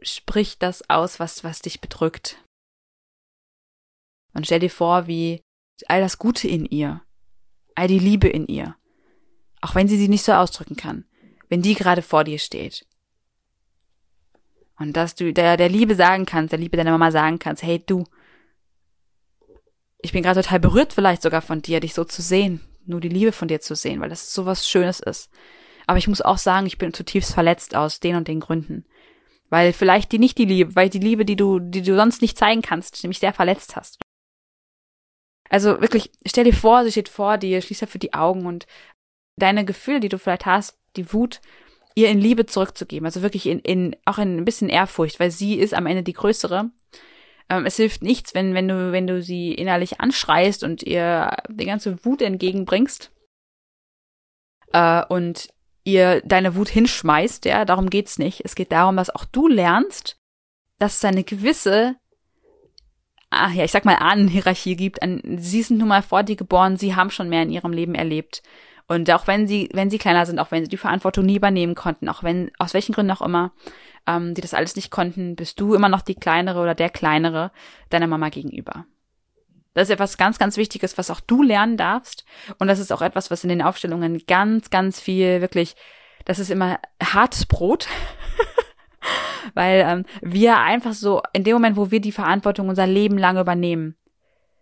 sprich das aus, was, was dich bedrückt. Und stell dir vor, wie all das Gute in ihr, all die Liebe in ihr, auch wenn sie sie nicht so ausdrücken kann, wenn die gerade vor dir steht. Und dass du der, der Liebe sagen kannst, der Liebe deiner Mama sagen kannst, hey du, ich bin gerade total berührt vielleicht sogar von dir, dich so zu sehen, nur die Liebe von dir zu sehen, weil das so was Schönes ist. Aber ich muss auch sagen, ich bin zutiefst verletzt aus den und den Gründen. Weil vielleicht die nicht die Liebe, weil die Liebe, die du, die du sonst nicht zeigen kannst, nämlich sehr verletzt hast. Also wirklich, stell dir vor, sie steht vor dir, schließ dafür die Augen und deine Gefühle, die du vielleicht hast, die Wut, ihr in Liebe zurückzugeben. Also wirklich in, in, auch in ein bisschen Ehrfurcht, weil sie ist am Ende die größere. Ähm, es hilft nichts, wenn, wenn du, wenn du sie innerlich anschreist und ihr die ganze Wut entgegenbringst. Äh, und ihr deine Wut hinschmeißt, ja, darum geht's nicht. Es geht darum, dass auch du lernst, dass es eine gewisse, ah, ja, ich sag mal, Ahnenhierarchie gibt. Sie sind nun mal vor dir geboren, sie haben schon mehr in ihrem Leben erlebt. Und auch wenn sie, wenn sie kleiner sind, auch wenn sie die Verantwortung nie übernehmen konnten, auch wenn, aus welchen Gründen auch immer, ähm, die das alles nicht konnten, bist du immer noch die kleinere oder der kleinere deiner Mama gegenüber. Das ist etwas ganz, ganz Wichtiges, was auch du lernen darfst. Und das ist auch etwas, was in den Aufstellungen ganz, ganz viel wirklich, das ist immer hartes Brot. <laughs> Weil ähm, wir einfach so, in dem Moment, wo wir die Verantwortung unser Leben lang übernehmen,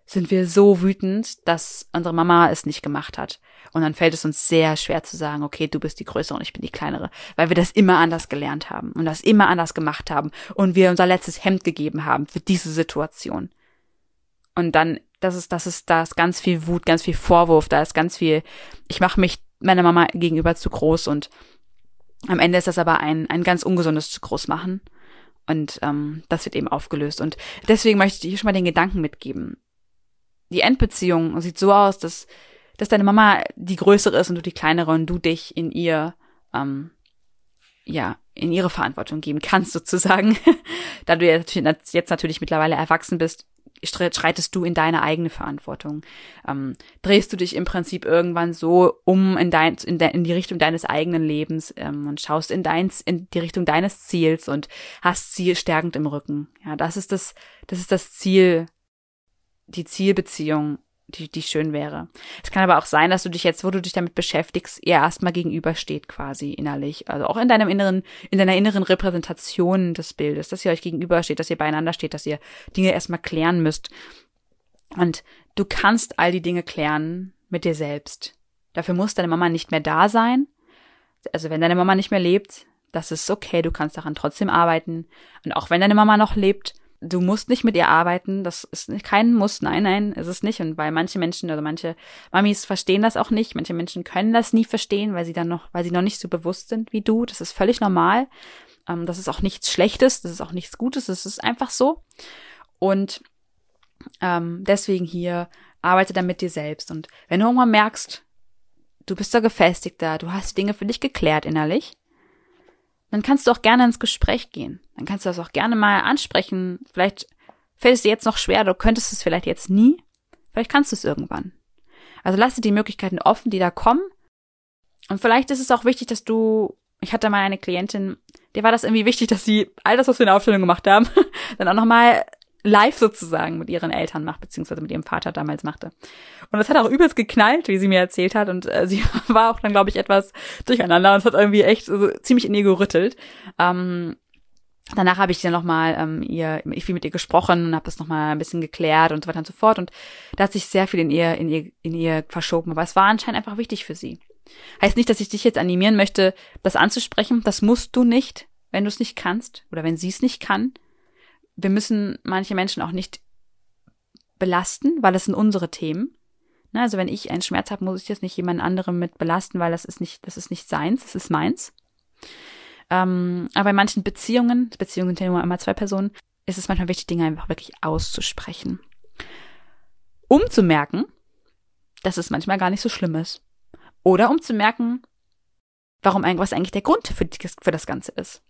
sind wir so wütend, dass unsere Mama es nicht gemacht hat. Und dann fällt es uns sehr schwer zu sagen, okay, du bist die Größere und ich bin die Kleinere, weil wir das immer anders gelernt haben und das immer anders gemacht haben und wir unser letztes Hemd gegeben haben für diese Situation. Und dann, das ist, das ist, da ist ganz viel Wut, ganz viel Vorwurf, da ist ganz viel, ich mache mich meiner Mama gegenüber zu groß und am Ende ist das aber ein, ein ganz ungesundes zu groß machen. Und ähm, das wird eben aufgelöst. Und deswegen möchte ich hier schon mal den Gedanken mitgeben die Endbeziehung sieht so aus, dass, dass deine Mama die größere ist und du die kleinere und du dich in ihr, ähm, ja, in ihre Verantwortung geben kannst, <laughs> sozusagen. da du jetzt, natürlich mittlerweile erwachsen bist, schreitest du in deine eigene Verantwortung. Ähm, drehst du dich im Prinzip irgendwann so um in, dein, in, de, in die Richtung deines eigenen Lebens ähm, und schaust in, deins, in die Richtung deines Ziels und hast Ziel stärkend im Rücken. Ja, das ist das, das ist das Ziel die Zielbeziehung, die, die schön wäre. Es kann aber auch sein, dass du dich jetzt, wo du dich damit beschäftigst, ihr erstmal gegenübersteht quasi innerlich. Also auch in deinem inneren, in deiner inneren Repräsentation des Bildes, dass ihr euch gegenübersteht, dass ihr beieinander steht, dass ihr Dinge erstmal klären müsst. Und du kannst all die Dinge klären mit dir selbst. Dafür muss deine Mama nicht mehr da sein. Also wenn deine Mama nicht mehr lebt, das ist okay, du kannst daran trotzdem arbeiten. Und auch wenn deine Mama noch lebt, du musst nicht mit ihr arbeiten, das ist kein Muss, nein, nein, ist es nicht. Und weil manche Menschen oder manche Mamis verstehen das auch nicht, manche Menschen können das nie verstehen, weil sie dann noch, weil sie noch nicht so bewusst sind wie du. Das ist völlig normal. Ähm, das ist auch nichts Schlechtes, das ist auch nichts Gutes, das ist einfach so. Und ähm, deswegen hier arbeite dann mit dir selbst. Und wenn du irgendwann merkst, du bist da gefestigter, du hast Dinge für dich geklärt innerlich, dann kannst du auch gerne ins Gespräch gehen. Dann kannst du das auch gerne mal ansprechen. Vielleicht fällt es dir jetzt noch schwer, du könntest es vielleicht jetzt nie, vielleicht kannst du es irgendwann. Also lass dir die Möglichkeiten offen, die da kommen. Und vielleicht ist es auch wichtig, dass du, ich hatte mal eine Klientin, der war das irgendwie wichtig, dass sie all das, was wir in der Aufstellung gemacht haben, <laughs> dann auch nochmal live sozusagen mit ihren Eltern macht, beziehungsweise mit ihrem Vater damals machte. Und das hat auch übelst geknallt, wie sie mir erzählt hat. Und äh, <laughs> sie war auch dann, glaube ich, etwas durcheinander und hat irgendwie echt so ziemlich in ihr gerüttelt. Ähm, danach habe ich dann nochmal ähm, ihr, ich viel mit ihr gesprochen und habe das nochmal ein bisschen geklärt und so weiter und so fort. Und da hat sich sehr viel in ihr, in ihr, in ihr verschoben. Aber es war anscheinend einfach wichtig für sie. Heißt nicht, dass ich dich jetzt animieren möchte, das anzusprechen. Das musst du nicht, wenn du es nicht kannst oder wenn sie es nicht kann wir müssen manche Menschen auch nicht belasten, weil das sind unsere Themen. Ne, also wenn ich einen Schmerz habe, muss ich das nicht jemand anderem mit belasten, weil das ist nicht, das ist nicht seins, das ist meins. Ähm, aber bei manchen Beziehungen, Beziehungen sind ja nur einmal zwei Personen, ist es manchmal wichtig, Dinge einfach wirklich auszusprechen. Um zu merken, dass es manchmal gar nicht so schlimm ist. Oder um zu merken, warum was eigentlich der Grund für, für das Ganze ist.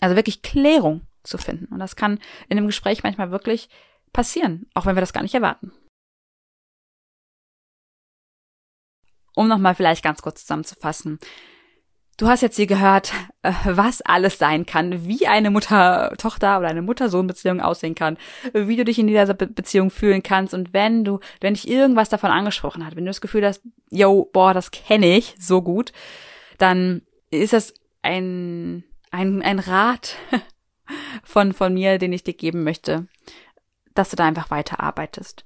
Also wirklich Klärung zu finden. Und das kann in einem Gespräch manchmal wirklich passieren, auch wenn wir das gar nicht erwarten. Um nochmal vielleicht ganz kurz zusammenzufassen. Du hast jetzt hier gehört, äh, was alles sein kann, wie eine Mutter-Tochter oder eine Mutter-Sohn-Beziehung aussehen kann, wie du dich in dieser Beziehung fühlen kannst und wenn du, wenn dich irgendwas davon angesprochen hat, wenn du das Gefühl hast, yo, boah, das kenne ich so gut, dann ist das ein, ein, ein Rat, <laughs> von, von mir, den ich dir geben möchte, dass du da einfach weiterarbeitest.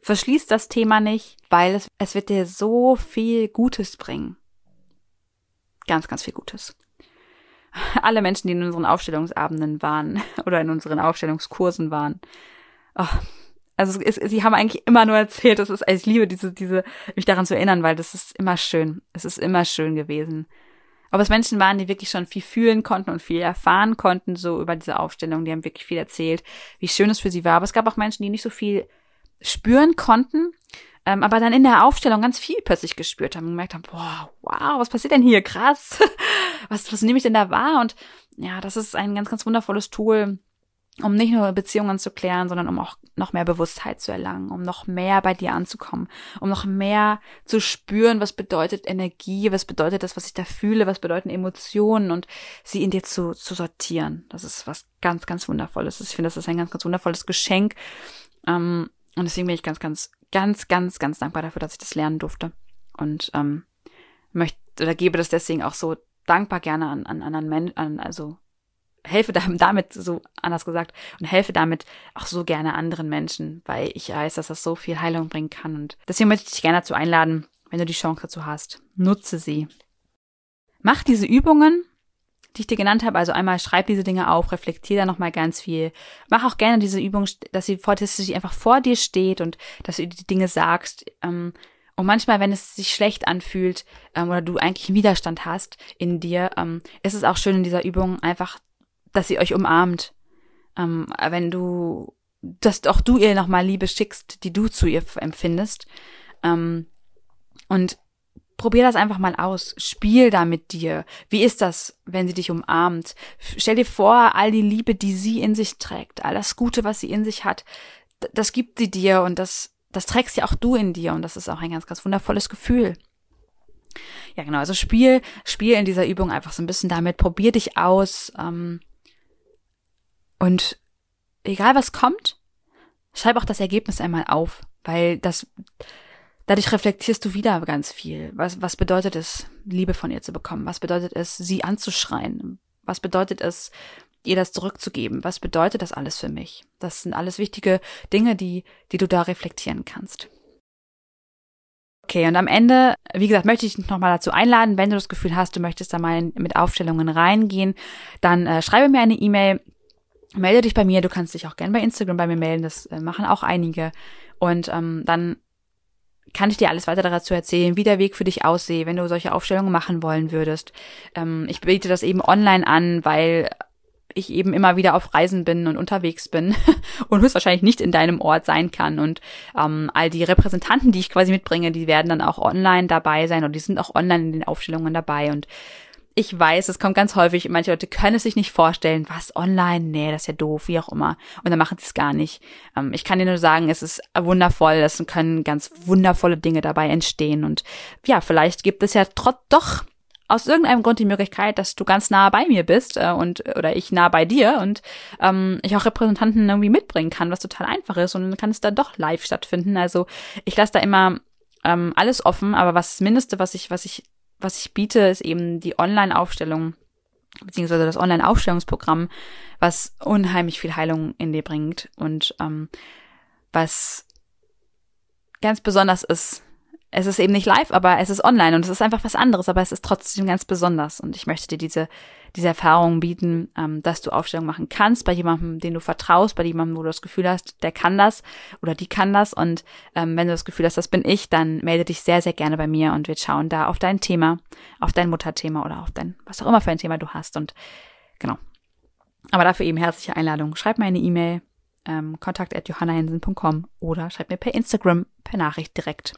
Verschließ das Thema nicht, weil es, es wird dir so viel Gutes bringen. Ganz, ganz viel Gutes. Alle Menschen, die in unseren Aufstellungsabenden waren <laughs> oder in unseren Aufstellungskursen waren, oh, also es, sie haben eigentlich immer nur erzählt, das ist, also ich liebe diese, diese, mich daran zu erinnern, weil das ist immer schön. Es ist immer schön gewesen. Ob es Menschen waren, die wirklich schon viel fühlen konnten und viel erfahren konnten, so über diese Aufstellung, die haben wirklich viel erzählt, wie schön es für sie war. Aber es gab auch Menschen, die nicht so viel spüren konnten, ähm, aber dann in der Aufstellung ganz viel plötzlich gespürt haben und gemerkt haben, boah, wow, was passiert denn hier? Krass. <laughs> was, was nehme ich denn da wahr? Und ja, das ist ein ganz, ganz wundervolles Tool, um nicht nur Beziehungen zu klären, sondern um auch noch mehr Bewusstheit zu erlangen, um noch mehr bei dir anzukommen, um noch mehr zu spüren, was bedeutet Energie, was bedeutet das, was ich da fühle, was bedeuten Emotionen und sie in dir zu, zu sortieren. Das ist was ganz, ganz Wundervolles. Ich finde, das ist ein ganz, ganz wundervolles Geschenk. Ähm, und deswegen bin ich ganz, ganz, ganz, ganz, ganz dankbar dafür, dass ich das lernen durfte. Und ähm, möchte oder gebe das deswegen auch so dankbar gerne an, an anderen Menschen, an, also helfe <laughs> damit, so anders gesagt, und helfe damit auch so gerne anderen Menschen, weil ich weiß, dass das so viel Heilung bringen kann. Und deswegen möchte ich dich gerne dazu einladen, wenn du die Chance dazu hast, nutze sie. Mach diese Übungen, die ich dir genannt habe, also einmal schreib diese Dinge auf, reflektier da nochmal ganz viel. Mach auch gerne diese Übung, dass sie, vor, dass sie einfach vor dir steht und dass du die Dinge sagst. Ähm, und manchmal, wenn es sich schlecht anfühlt ähm, oder du eigentlich einen Widerstand hast in dir, ähm, ist es auch schön in dieser Übung einfach dass sie euch umarmt. Ähm, wenn du, dass auch du ihr nochmal Liebe schickst, die du zu ihr empfindest. Ähm, und probier das einfach mal aus. Spiel da mit dir. Wie ist das, wenn sie dich umarmt? Stell dir vor, all die Liebe, die sie in sich trägt, all das Gute, was sie in sich hat, das gibt sie dir und das, das trägst ja auch du in dir und das ist auch ein ganz, ganz wundervolles Gefühl. Ja, genau. Also spiel, spiel in dieser Übung einfach so ein bisschen damit. Probier dich aus. Ähm, und egal was kommt, schreib auch das Ergebnis einmal auf, weil das, dadurch reflektierst du wieder ganz viel. Was, was bedeutet es, Liebe von ihr zu bekommen? Was bedeutet es, sie anzuschreien? Was bedeutet es, ihr das zurückzugeben? Was bedeutet das alles für mich? Das sind alles wichtige Dinge, die, die du da reflektieren kannst. Okay, und am Ende, wie gesagt, möchte ich dich nochmal dazu einladen, wenn du das Gefühl hast, du möchtest da mal mit Aufstellungen reingehen, dann äh, schreibe mir eine E-Mail melde dich bei mir. Du kannst dich auch gerne bei Instagram bei mir melden. Das äh, machen auch einige. Und ähm, dann kann ich dir alles weiter dazu erzählen, wie der Weg für dich aussehe, wenn du solche Aufstellungen machen wollen würdest. Ähm, ich biete das eben online an, weil ich eben immer wieder auf Reisen bin und unterwegs bin <laughs> und höchstwahrscheinlich nicht in deinem Ort sein kann. Und ähm, all die Repräsentanten, die ich quasi mitbringe, die werden dann auch online dabei sein und die sind auch online in den Aufstellungen dabei. Und ich weiß, es kommt ganz häufig, manche Leute können es sich nicht vorstellen, was online, nee, das ist ja doof, wie auch immer. Und dann machen sie es gar nicht. Ähm, ich kann dir nur sagen, es ist wundervoll, es können ganz wundervolle Dinge dabei entstehen. Und ja, vielleicht gibt es ja trotz doch aus irgendeinem Grund die Möglichkeit, dass du ganz nah bei mir bist äh, und oder ich nah bei dir und ähm, ich auch Repräsentanten irgendwie mitbringen kann, was total einfach ist und dann kann es da doch live stattfinden. Also ich lasse da immer ähm, alles offen, aber was das Mindeste, was ich was ich was ich biete, ist eben die Online-Aufstellung beziehungsweise das Online-Aufstellungsprogramm, was unheimlich viel Heilung in dir bringt und ähm, was ganz besonders ist, es ist eben nicht live, aber es ist online und es ist einfach was anderes, aber es ist trotzdem ganz besonders. Und ich möchte dir diese, diese Erfahrung bieten, ähm, dass du Aufstellung machen kannst bei jemandem, den du vertraust, bei jemandem, wo du das Gefühl hast, der kann das oder die kann das. Und ähm, wenn du das Gefühl hast, das bin ich, dann melde dich sehr, sehr gerne bei mir und wir schauen da auf dein Thema, auf dein Mutterthema oder auf dein, was auch immer für ein Thema du hast. Und genau. Aber dafür eben herzliche Einladung. Schreib mir eine E-Mail, ähm, kontakt.johannahensen.com oder schreib mir per Instagram, per Nachricht direkt.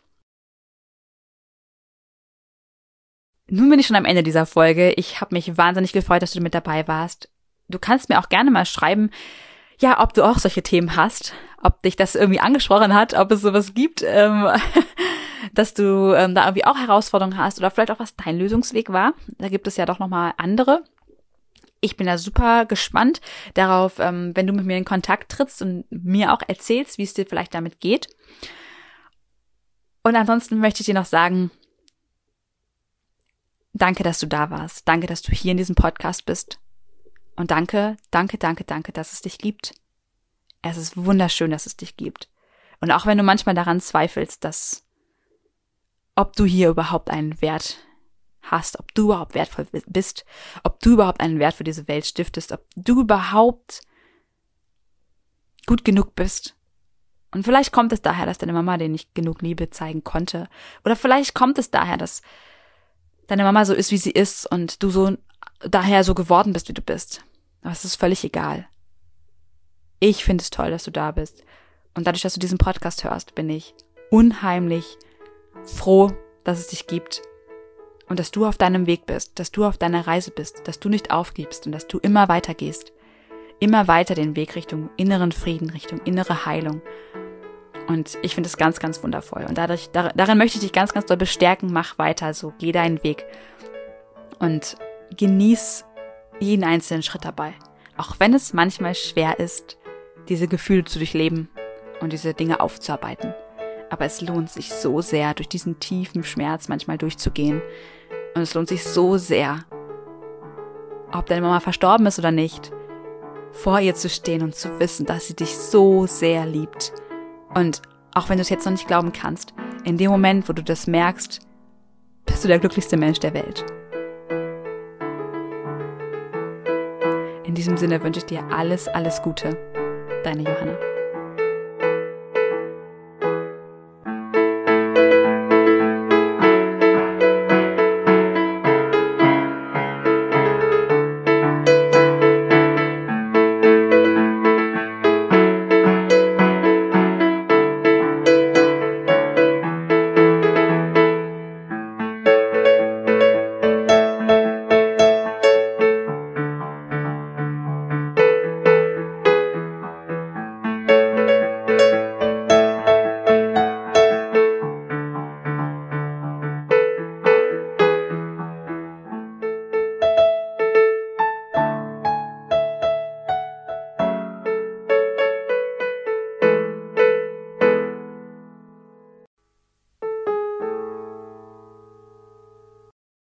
Nun bin ich schon am Ende dieser Folge. Ich habe mich wahnsinnig gefreut, dass du mit dabei warst. Du kannst mir auch gerne mal schreiben, ja, ob du auch solche Themen hast, ob dich das irgendwie angesprochen hat, ob es sowas gibt, ähm, <laughs> dass du ähm, da irgendwie auch Herausforderungen hast oder vielleicht auch was dein Lösungsweg war. Da gibt es ja doch nochmal andere. Ich bin da super gespannt darauf, ähm, wenn du mit mir in Kontakt trittst und mir auch erzählst, wie es dir vielleicht damit geht. Und ansonsten möchte ich dir noch sagen, Danke, dass du da warst. Danke, dass du hier in diesem Podcast bist. Und danke, danke, danke, danke, dass es dich gibt. Es ist wunderschön, dass es dich gibt. Und auch wenn du manchmal daran zweifelst, dass ob du hier überhaupt einen Wert hast, ob du überhaupt wertvoll bist, ob du überhaupt einen Wert für diese Welt stiftest, ob du überhaupt gut genug bist. Und vielleicht kommt es daher, dass deine Mama dir nicht genug Liebe zeigen konnte. Oder vielleicht kommt es daher, dass deine Mama so ist, wie sie ist und du so daher so geworden bist, wie du bist. Aber es ist völlig egal. Ich finde es toll, dass du da bist. Und dadurch, dass du diesen Podcast hörst, bin ich unheimlich froh, dass es dich gibt und dass du auf deinem Weg bist, dass du auf deiner Reise bist, dass du nicht aufgibst und dass du immer weiter gehst. Immer weiter den Weg Richtung inneren Frieden, Richtung innere Heilung, und ich finde es ganz, ganz wundervoll. Und dadurch, dar, darin möchte ich dich ganz, ganz doll bestärken. Mach weiter so. Geh deinen Weg. Und genieß jeden einzelnen Schritt dabei. Auch wenn es manchmal schwer ist, diese Gefühle zu durchleben und diese Dinge aufzuarbeiten. Aber es lohnt sich so sehr, durch diesen tiefen Schmerz manchmal durchzugehen. Und es lohnt sich so sehr, ob deine Mama verstorben ist oder nicht, vor ihr zu stehen und zu wissen, dass sie dich so sehr liebt und auch wenn du es jetzt noch nicht glauben kannst, in dem Moment, wo du das merkst, bist du der glücklichste Mensch der Welt. In diesem Sinne wünsche ich dir alles, alles Gute. Deine Johanna.